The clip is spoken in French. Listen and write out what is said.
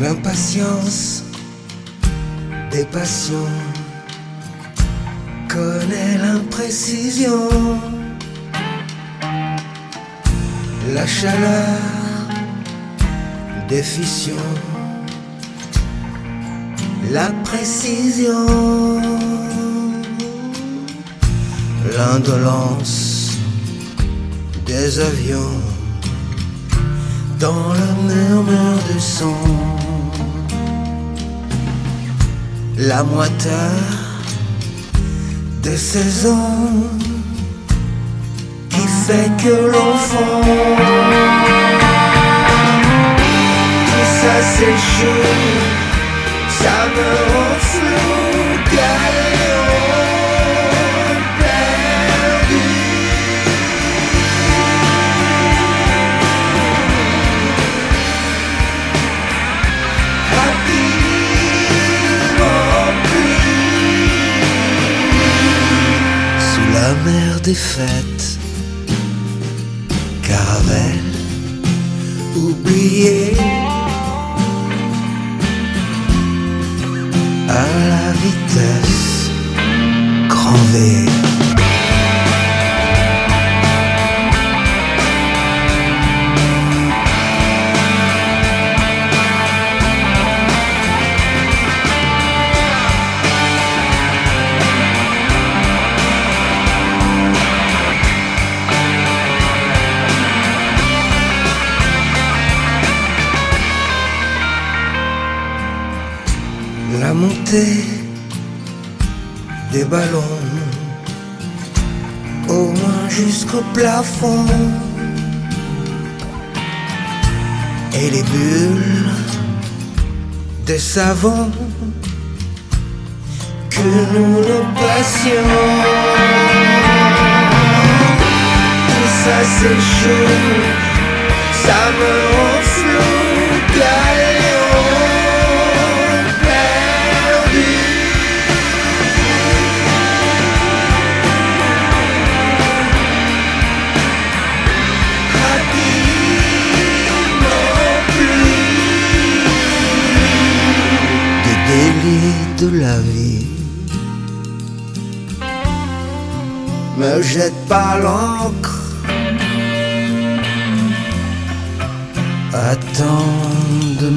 L'impatience des passions connaît l'imprécision. La chaleur des fissions, la précision, l'indolence des avions dans le murmure de son, la moiteur de saison qui fait que l'enfant tout ça c'est la mer des fêtes, caravelle oubliée à la vitesse grand V. La montée des ballons, au moins jusqu'au plafond, et les bulles des savons que nous nous passions. Tout ça c'est chaud, ça me de la vie. Me jette pas l'encre. Attends de